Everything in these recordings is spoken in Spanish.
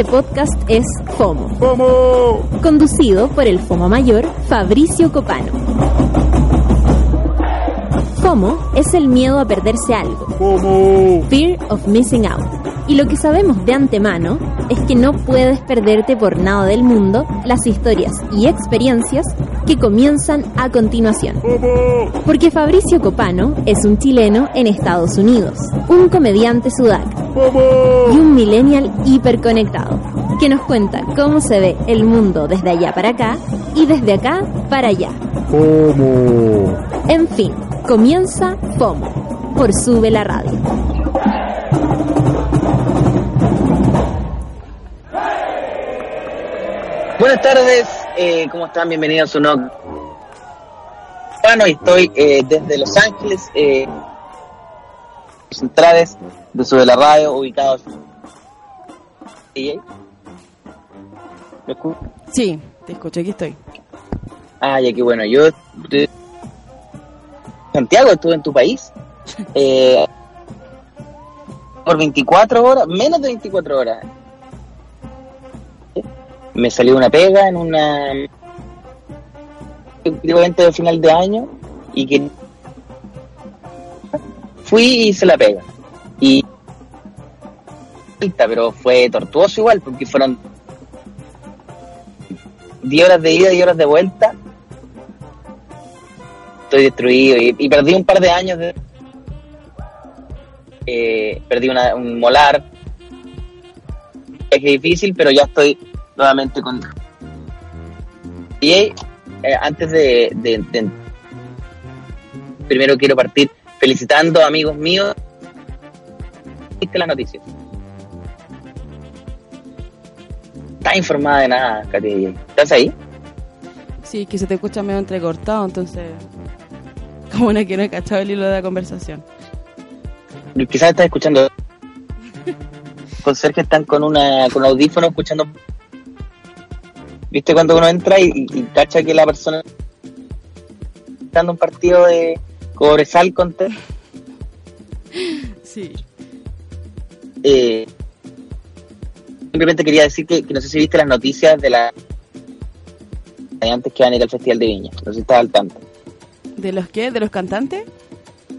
Este podcast es FOMO. Conducido por el FOMO mayor Fabricio Copano. FOMO es el miedo a perderse algo. Fear of missing out. Y lo que sabemos de antemano es que no puedes perderte por nada del mundo las historias y experiencias que comienzan a continuación. Porque Fabricio Copano es un chileno en Estados Unidos, un comediante sudaca y un millennial hiperconectado que nos cuenta cómo se ve el mundo desde allá para acá y desde acá para allá. En fin, comienza FOMO por Sube la Radio. Buenas tardes, eh, ¿cómo están? Bienvenidos a un nuevo... Bueno, estoy eh, desde Los Ángeles, eh, centrales de Sube la Radio, ubicados... ¿Me escuchas? Sí, te escucho, aquí estoy. Ah, ya que bueno, yo... Santiago, estuve en tu país. Eh, por 24 horas, menos de 24 horas. Me salió una pega en una... Un evento de final de año y que... Fui y hice la pega. Y... Pero fue tortuoso igual, porque fueron 10 horas de ida y 10 horas de vuelta. Estoy destruido y, perdí un par de años de... Eh, perdí una, un molar. Es difícil, pero ya estoy nuevamente con... Y eh, antes de- Primero quiero partir felicitando a amigos míos. ¿Viste las noticias? Estás informada de nada, Katy. ¿Estás ahí? Sí, que se te escucha medio entrecortado, entonces... Como una que no he cachado el hilo de la conversación. Quizás estás escuchando. Con Sergio están con una con audífono escuchando. ¿Viste cuando uno entra y, y- y cacha que la persona está dando un partido de Cobresal contra Sí. eh, simplemente quería decir que, que no sé si viste las noticias de la antes que van a ir al Festival de Viña. No sé si estás al tanto. ¿De los qué? ¿De los cantantes?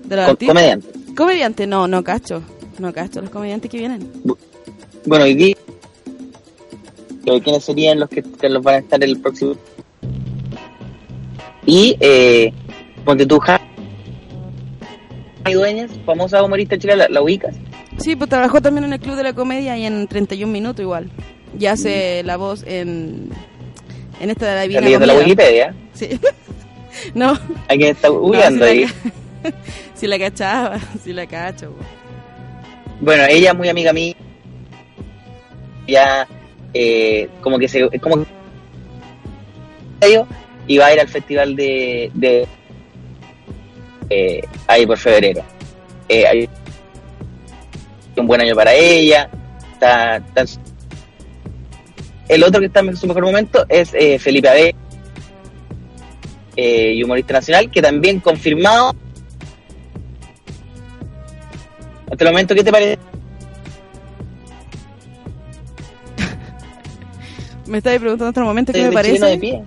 ¿De los Com- comediantes. Comediante, no, no cacho. No cacho los comediantes que vienen. Bueno, y di quiénes serían los que, que los van a estar el próximo. Y eh, ponte tú, Ja- Jaime Dueñas, famosa humorista chilena, ¿la, la ubicas? Sí, pues trabajó también en el Club de la Comedia y en 31 Minutos igual. Y hace la voz en... En esta de la Está Divina leyendo la. Wikipedia. Sí. no, Alguien está no, googleando sí ahí. la, sí la cachaba, sí la cacho. pues. Bueno, ella es muy amiga mía. Ya, eh, como que se. Como que. Y va a ir al festival de. de eh, ahí por febrero. Eh, hay un buen año para ella. Está, está el otro que está en su mejor momento es eh, Felipe Abel, eh, humorista nacional, que también confirmado. Hasta el momento, ¿qué te parece? Me estabas preguntando en otro momento qué me de parece. pie?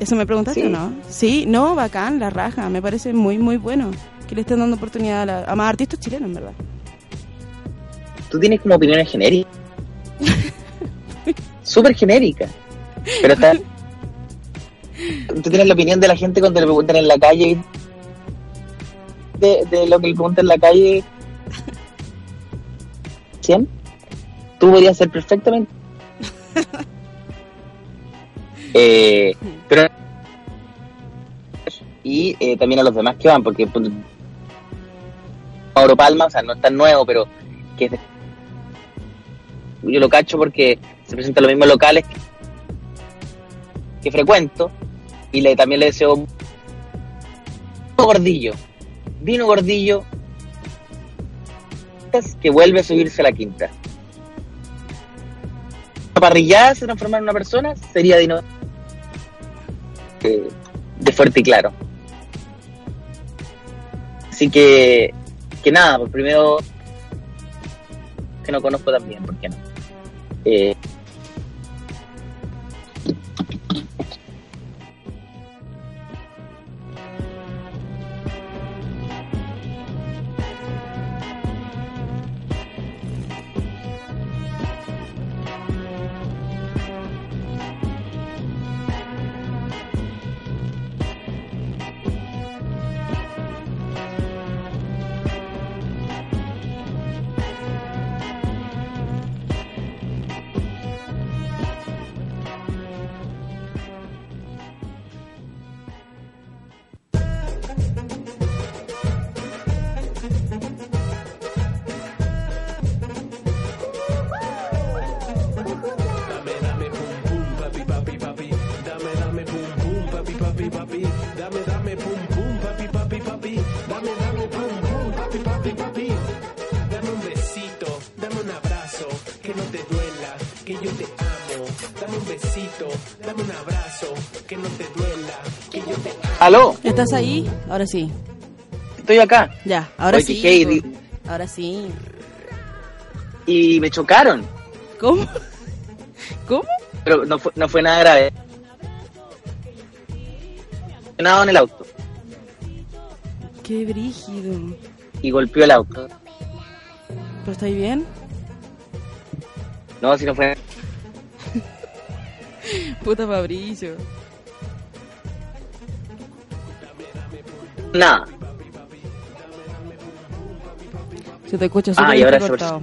¿Eso me preguntaste Sí. o no? Sí, no, bacán, la raja. Me parece muy, muy bueno que le estén dando oportunidad a, la- a más artistas chilenos, en verdad. Tú tienes como opiniones genéricas. Súper genéricas. Pero está... Tú tienes la opinión de la gente cuando le preguntan en la calle. De, de lo que le preguntan en la calle. ¿Cien? Tú podrías ser perfectamente. Eh, pero y eh, también a los demás que van, porque Mauro Palma, o sea, no es tan nuevo, pero que yo lo cacho porque se presentan los mismos locales que, frecuento y le, también le deseo vino gordillo, vino gordillo que vuelve a subirse a la quinta. La parrillada se transforma en una persona, sería Dino de fuerte y claro. Así que, que nada, pues primero que no conozco también, ¿por qué no? Eh, ¿Aló? ¿Estás ahí? Ahora sí. Estoy acá. Ya, ahora sí. Ahora sí. Y me chocaron. ¿Cómo? ¿Cómo? Pero no fue, no fue nada grave. Nada en el auto. Qué brígido. Y golpeó el auto. ¿Pero estáis bien? No, si no fue. Puta Fabricio. Nada. Se te escucha Ah, súper y ahora se cortado.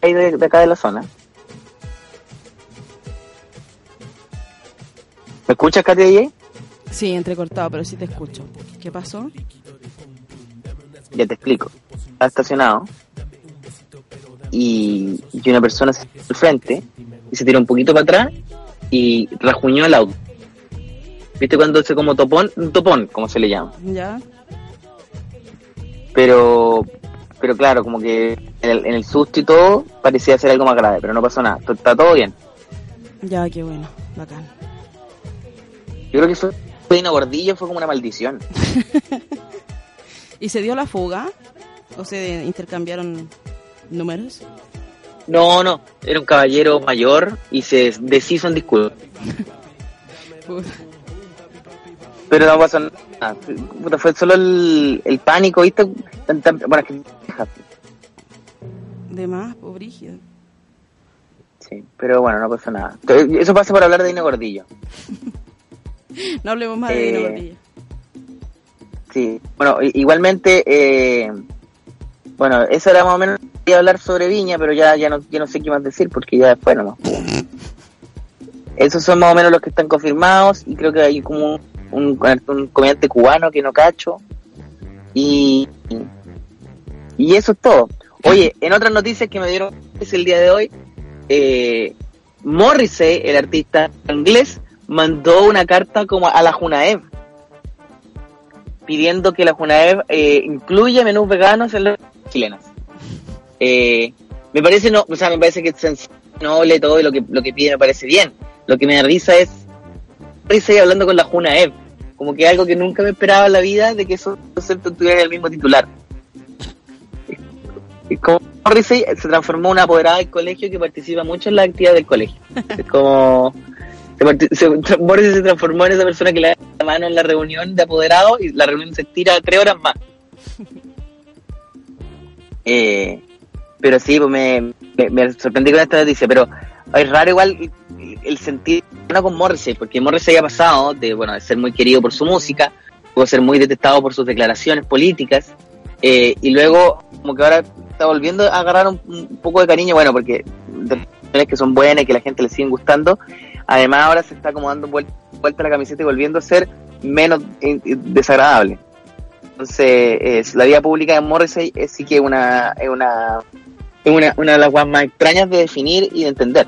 Ahí de, de acá de la zona. ¿Me escuchas, Katy? Sí, entrecortado, pero sí te escucho. ¿Qué pasó? Ya te explico. Está estacionado y, y una persona se al frente y se tiró un poquito para atrás y rajuñó el auto. ¿Viste cuando se como topón? Un topón, como se le llama. ¿Ya? Pero, pero claro, como que en el, en el susto y todo parecía ser algo más grave, pero no pasó nada. Está todo bien. Ya, qué bueno. Bacán. Yo creo que fue una gordillo, fue como una maldición. ¿Y se dio la fuga? ¿O se intercambiaron números? No, no, era un caballero mayor y se deshizo en disculpas. Pero no pasó nada. Puta, fue solo el, el pánico, ¿viste? Tan- tan- Bueno, es que- De más, pues, brígido. Sí, pero bueno, no pasó nada. Eso pasa por hablar de Dino Gordillo. No hablemos más de Eh, Dino Gordillo. Sí, bueno, igualmente, eh, bueno, eso era más o menos, hablar sobre Viña, pero ya, ya, no, ya no sé qué más decir porque ya después nomás. Esos son más o menos los que están confirmados y creo que hay como un, comediante cubano que no cacho y, y eso es todo. Oye, en otras noticias que me dieron el día de hoy, eh, Morrissey, el artista inglés, mandó una carta como a la Junaev pidiendo que la Junaev eh, incluya menús veganos en las chilenas. Eh, me parece no, o sea, me parece que es noble todo y lo que lo que pide me parece bien. Lo que me da risa es Morrissey hablando con la Junaev, como que algo que nunca me esperaba en la vida de que esos conceptos tuvieran el mismo titular. Es como Morrissey se transformó en una apoderada del colegio que participa mucho en la actividad del colegio. Es como se, se- Morrissey se transformó en esa persona que le mano en la reunión de apoderados y la reunión se tira tres horas más. Eh, pero sí, pues me, me, sorprendí con esta noticia, pero es raro igual el, sentir no con Morrissey, porque Morrissey ha pasado de, bueno, de ser muy querido por su música, pudo ser muy detestado por sus declaraciones políticas, eh, y luego como que ahora está volviendo a agarrar un, poco de cariño, bueno, porque que son buenas y que la gente le siguen gustando. Además, ahora se está como dando vuelta, la camiseta y volviendo a ser menos desagradable. Entonces, la vida pública de Morrissey es sí que una, es una, es una, una de las cosas más extrañas de definir y de entender.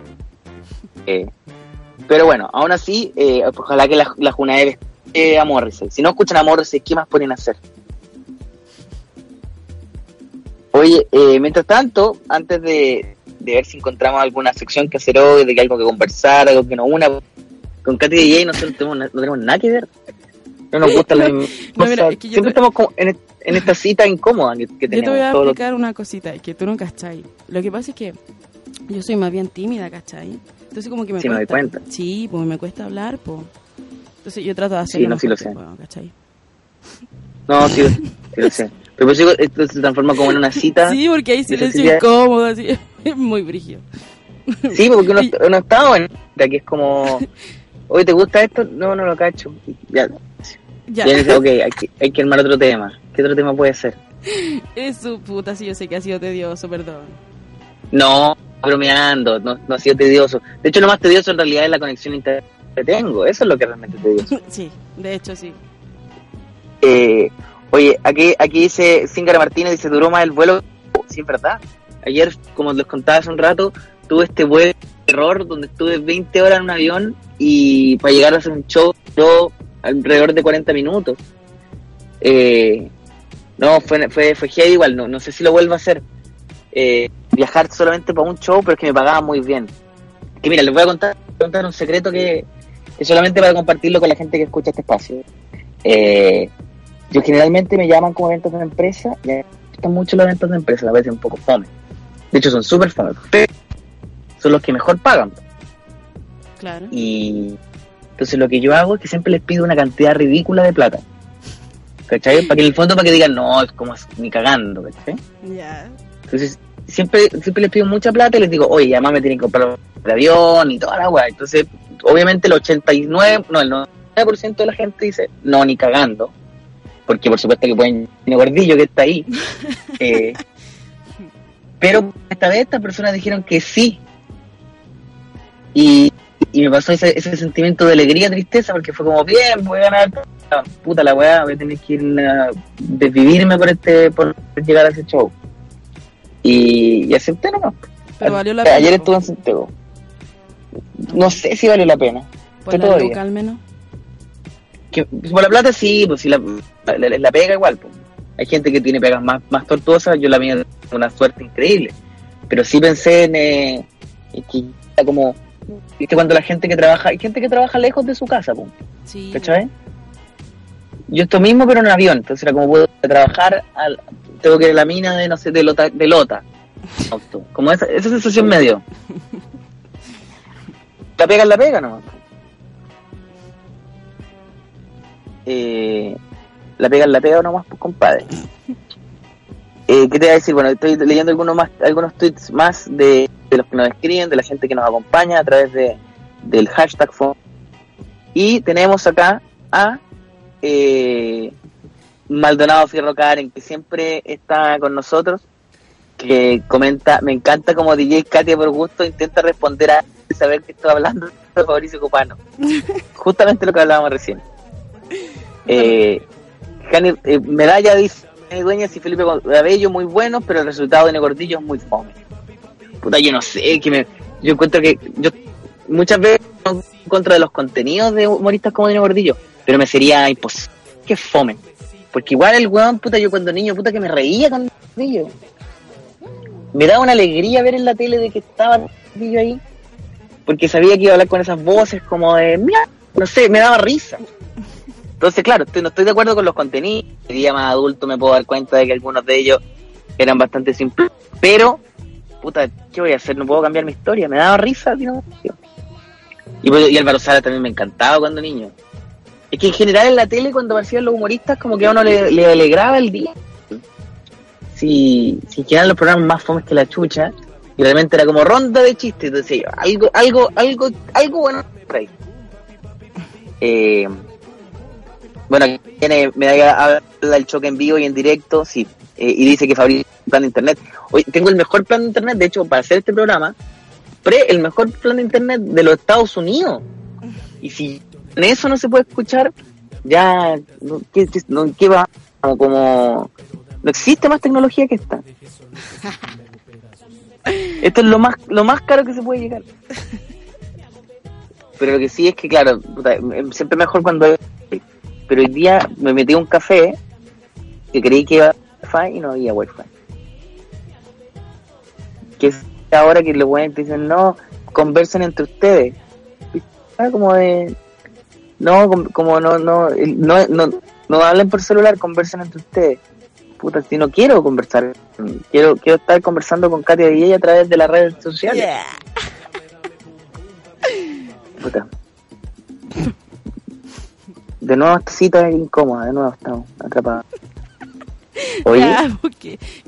Eh, pero bueno, aún así, eh, ojalá que la, la Junaev esté a Morrissey. Si no escuchan a Morrissey, ¿qué más pueden hacer? Oye, eh, mientras tanto, antes de, ver si encontramos alguna sección que hacer hoy, de que algo que conversar, algo que nos una, con Katy DJ nosotros tenemos, no tenemos nada que ver. No nos gusta la Siempre estamos como en, esta cita incómoda que, tenemos. Yo te voy a explicar una cosita, que tú no cachai. Lo que pasa es que yo soy más bien tímida, ¿cachai? Entonces como que me sí, cuesta. me doy cuenta. Sí, pues me cuesta hablar, pues. Entonces yo trato de hacerlo. Sí, no, sí lo sé. ¿cachai? No, sí, sí lo sé. Pero pues esto se transforma como en una cita. Sí, porque hay silencio incómodo, así. Es muy brígido. Sí, porque uno, uno está en que es como, oye, ¿te gusta esto? No, no lo cacho. Ya. Ya. ya ok, hay que, hay que armar otro tema. ¿Qué otro tema puede ser? Es su puta, sí, yo sé que ha sido tedioso, perdón. No, bromeando, no, no ha sido tedioso. De hecho, lo más tedioso en realidad es la conexión internet que tengo. Eso es lo que realmente es tedioso. Sí, de hecho, sí. Eh, oye, aquí, aquí dice Zingara Martínez, dice, duró más el vuelo. sí, es verdad. Ayer, como les contaba hace un rato, tuve este de error donde estuve 20 horas en un avión y para llegar a hacer un show, yo alrededor de 40 minutos. Eh, no, fue, fue, fue igual, no, no sé si lo vuelvo a hacer. Eh, viajar solamente para un show, pero es que me pagaba muy bien. Que mira, les voy a contar, contar un secreto que, que, solamente para compartirlo con la gente que escucha este espacio. Eh, yo generalmente me llaman como eventos de empresa y me gustan mucho los eventos de empresa, a veces un poco fome. De hecho, son súper fome, son los que mejor pagan. Claro. Y entonces lo que yo hago es que siempre les pido una cantidad ridícula de plata. ¿Cachai? Para que en el fondo, para que digan, no, es como ni cagando, ¿cachai? Ya. Entonces, siempre, siempre les pido mucha plata y les digo, oye, además me tienen que comprar el avión y toda la weá. Entonces, obviamente el 89, no, el 90% de la gente dice, no, ni cagando. Porque por supuesto que pueden tener gordillo que está ahí. eh, pero esta vez estas personas dijeron que sí. Y, y me pasó ese, ese sentimiento de alegría, tristeza, porque fue como, bien, voy a ganar, puta la weá, voy a tener que ir a desvivirme por este por llegar a ese show. Y, y acepté nomás. Pero valió la pena. Ayer estuve en Santiago. No sé si valió la pena. ¿Por la al menos? Que, por la plata sí, pues si la, la, pega igual. Pues. Hay gente que tiene pegas más, más tortuosas, yo la mía una suerte increíble. Pero sí pensé en, eh, que era como, viste cuando la gente que trabaja, hay gente que trabaja lejos de su casa, pues. Sí. ¿Cachai? Yo esto mismo, pero en avión, entonces era como puedo trabajar, al, tengo que ir a la mina de, no sé, de Lota, de Lota. Como esa, esa sensación me dio. La pega la pega nomás. Eh, la pega la pega nomás, pues compadre. Eh, ¿Qué te voy a decir? Bueno, estoy leyendo algunos más, algunos tweets más de, los que nos escriben, de la gente que nos acompaña a través de, del hashtag Y tenemos acá a eh, Maldonado Fierro Karen, que siempre está con nosotros, que comenta, me encanta como DJ Katia por gusto intenta responder a saber que estoy hablando de Fabricio Copano. Justamente lo que hablábamos recién. Eh, eh, medalla dice Dueñas y Felipe Abello muy buenos, pero el resultado de Negordillo es muy fome. Puta, yo no sé, que me, yo encuentro que yo muchas veces en contra de los contenidos de humoristas como de Gordillo, pero me sería imposible que fome. Porque igual el weón, puta, yo cuando niño, puta, que me reía con Gordillo. Me daba una alegría ver en la tele de que estaba Gordillo ahí. Porque sabía que iba a hablar con esas voces como de, mira, no sé, me daba risa. Entonces, claro, estoy, no estoy de acuerdo con los contenidos. El día más adulto me puedo dar cuenta de que algunos de ellos eran bastante simples. Pero, puta, ¿qué voy a hacer? No puedo cambiar mi historia. Me daba risa, tío. Y, pues, y Álvaro Sala también me encantaba cuando niño. Es que en general en la tele, cuando aparecían los humoristas, como que a uno le, alegraba el día. Si, si quedan los programas más fomes que la chucha, y realmente era como ronda de chistes, entonces algo, algo, algo, algo bueno. Eh, bueno, tiene medalla habla del choque en vivo y en directo, sí. Eh, y dice que fabrica un plan de internet. Hoy tengo el mejor plan de internet, de hecho, para hacer este programa, compré el mejor plan de internet de los Estados Unidos. Y si en eso no se puede escuchar, ya, ¿qué, qué, va? Como, no existe más tecnología que esta. Esto es lo más, lo más caro que se puede llegar. Pero lo que sí es que, claro, em, siempre mejor cuando hay... Pero hoy día me metí a un café que creí que iba wifi y no había wifi. Que es ahora que los buenos dicen, no, conversen entre ustedes. Como de, no, como no, no, no, no, no hablen por celular, conversen entre ustedes. Puta, si no quiero conversar, quiero, quiero estar conversando con Katia y ella a través de las redes sociales. Puta. De nuevo esta cita es incómoda, de nuevo estamos atrapados. Oye. Ya,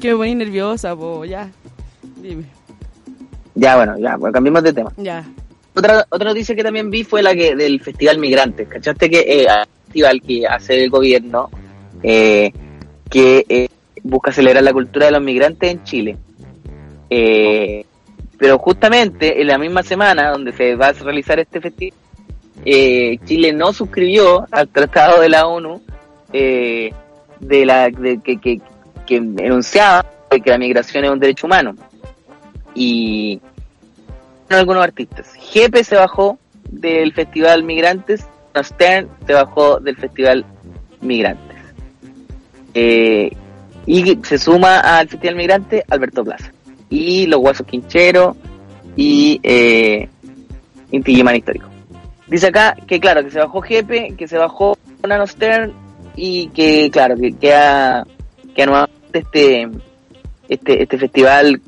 que me poní nerviosa, po, ya. Dime. Ya, bueno, ya, bueno, cambiemos de tema. Ya. Otra, otra noticia que también vi fue la que del Festival Migrantes. ¿Cachaste que eh, festival que hace el gobierno eh, que eh, busca acelerar la cultura de los migrantes en Chile? Eh, pero justamente en la misma semana donde se va a realizar este festival, eh, Chile no suscribió al Tratado de la ONU de la que, que, que enunciaba que la migración es un derecho humano. Y algunos artistas. Jepe se bajó del Festival Migrantes, Stern se bajó del Festival Migrantes. Eh, y se suma al Festival Migrante Alberto Plaza. Y los Guasos Quinchero y eh, Histórico. Dice acá que claro, que se bajó Jepe, que se bajó Nano Stern y que claro, que queda que nuevamente este, este, este festival,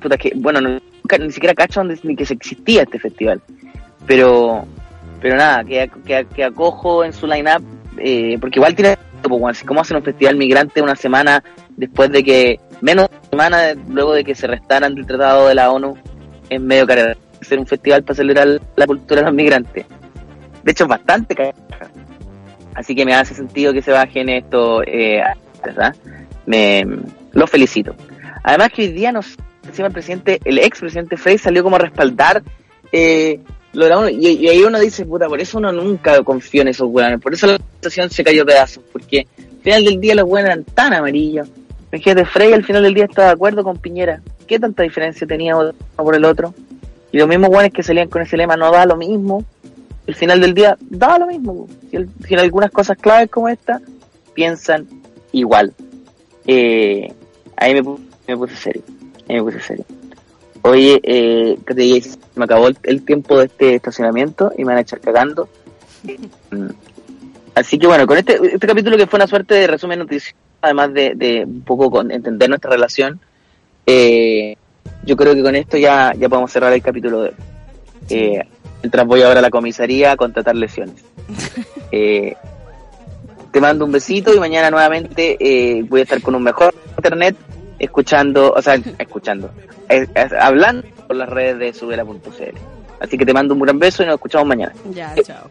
puta que, bueno, no, ni siquiera cacho ni que se existía este festival. Pero, pero nada, que, que, acojo en su line-up, eh, porque igual tiene, pues, como hacen un festival migrante una semana después de que, menos de una semana luego de que se restaran del Tratado de la ONU, en medio de hacer un festival para celebrar la cultura de los migrantes. De hecho, bastante caro. Así que me hace sentido que se bajen esto, eh, ¿verdad? Me, lo felicito. Además que hoy día nos encima el presidente, el ex presidente Frey salió como a respaldar eh, lo de la ONU. Y, ahí uno dice, puta, por eso uno nunca confió en esos weones, por eso la situación se cayó a pedazos, porque al final del día los weones eran tan amarillos. de Frey al final del día estaba de acuerdo con Piñera. ¿Qué tanta diferencia tenía uno por el otro? Y los mismos weones que salían con ese lema no da lo mismo. Al final del día da lo mismo. Si, en algunas cosas claves como esta piensan igual. Eh, ahí me, me puse serio me puse serio. Oye, eh, me acabó el, tiempo de este estacionamiento y me van a echar cagando. Mm. Así que bueno, con este, este capítulo que fue una suerte de resumen noticias, además de, un poco con entender nuestra relación, eh, yo creo que con esto ya, ya podemos cerrar el capítulo de eh, mientras voy ahora a la comisaría a contratar lesiones. Eh, te mando un besito y mañana nuevamente eh, voy a estar con un mejor internet escuchando, o sea, escuchando, hablando por las redes de subela.cl. Así que te mando un gran beso y nos escuchamos mañana. Ya, chao.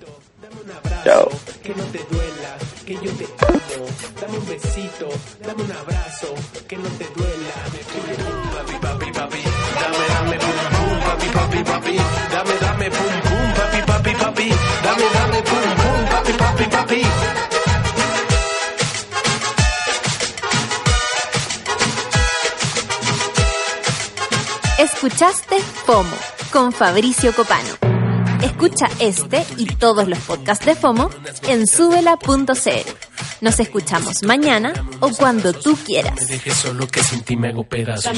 Chao. Que no te duela, que yo te amo. Dame un besito, dame un abrazo, que no te duela. Papi, papi, papi, dame, dame, papi, papi, papi, dame, dame, pum, pum, papi, papi, papi, dame, dame, pum, pum, papi, papi, papi. Escuchaste FOMO con Fabricio Copano. Escucha este y todos los podcasts de FOMO en subela.cl. Nos escuchamos mañana o cuando tú quieras. solo que sin ti me hago pedazos.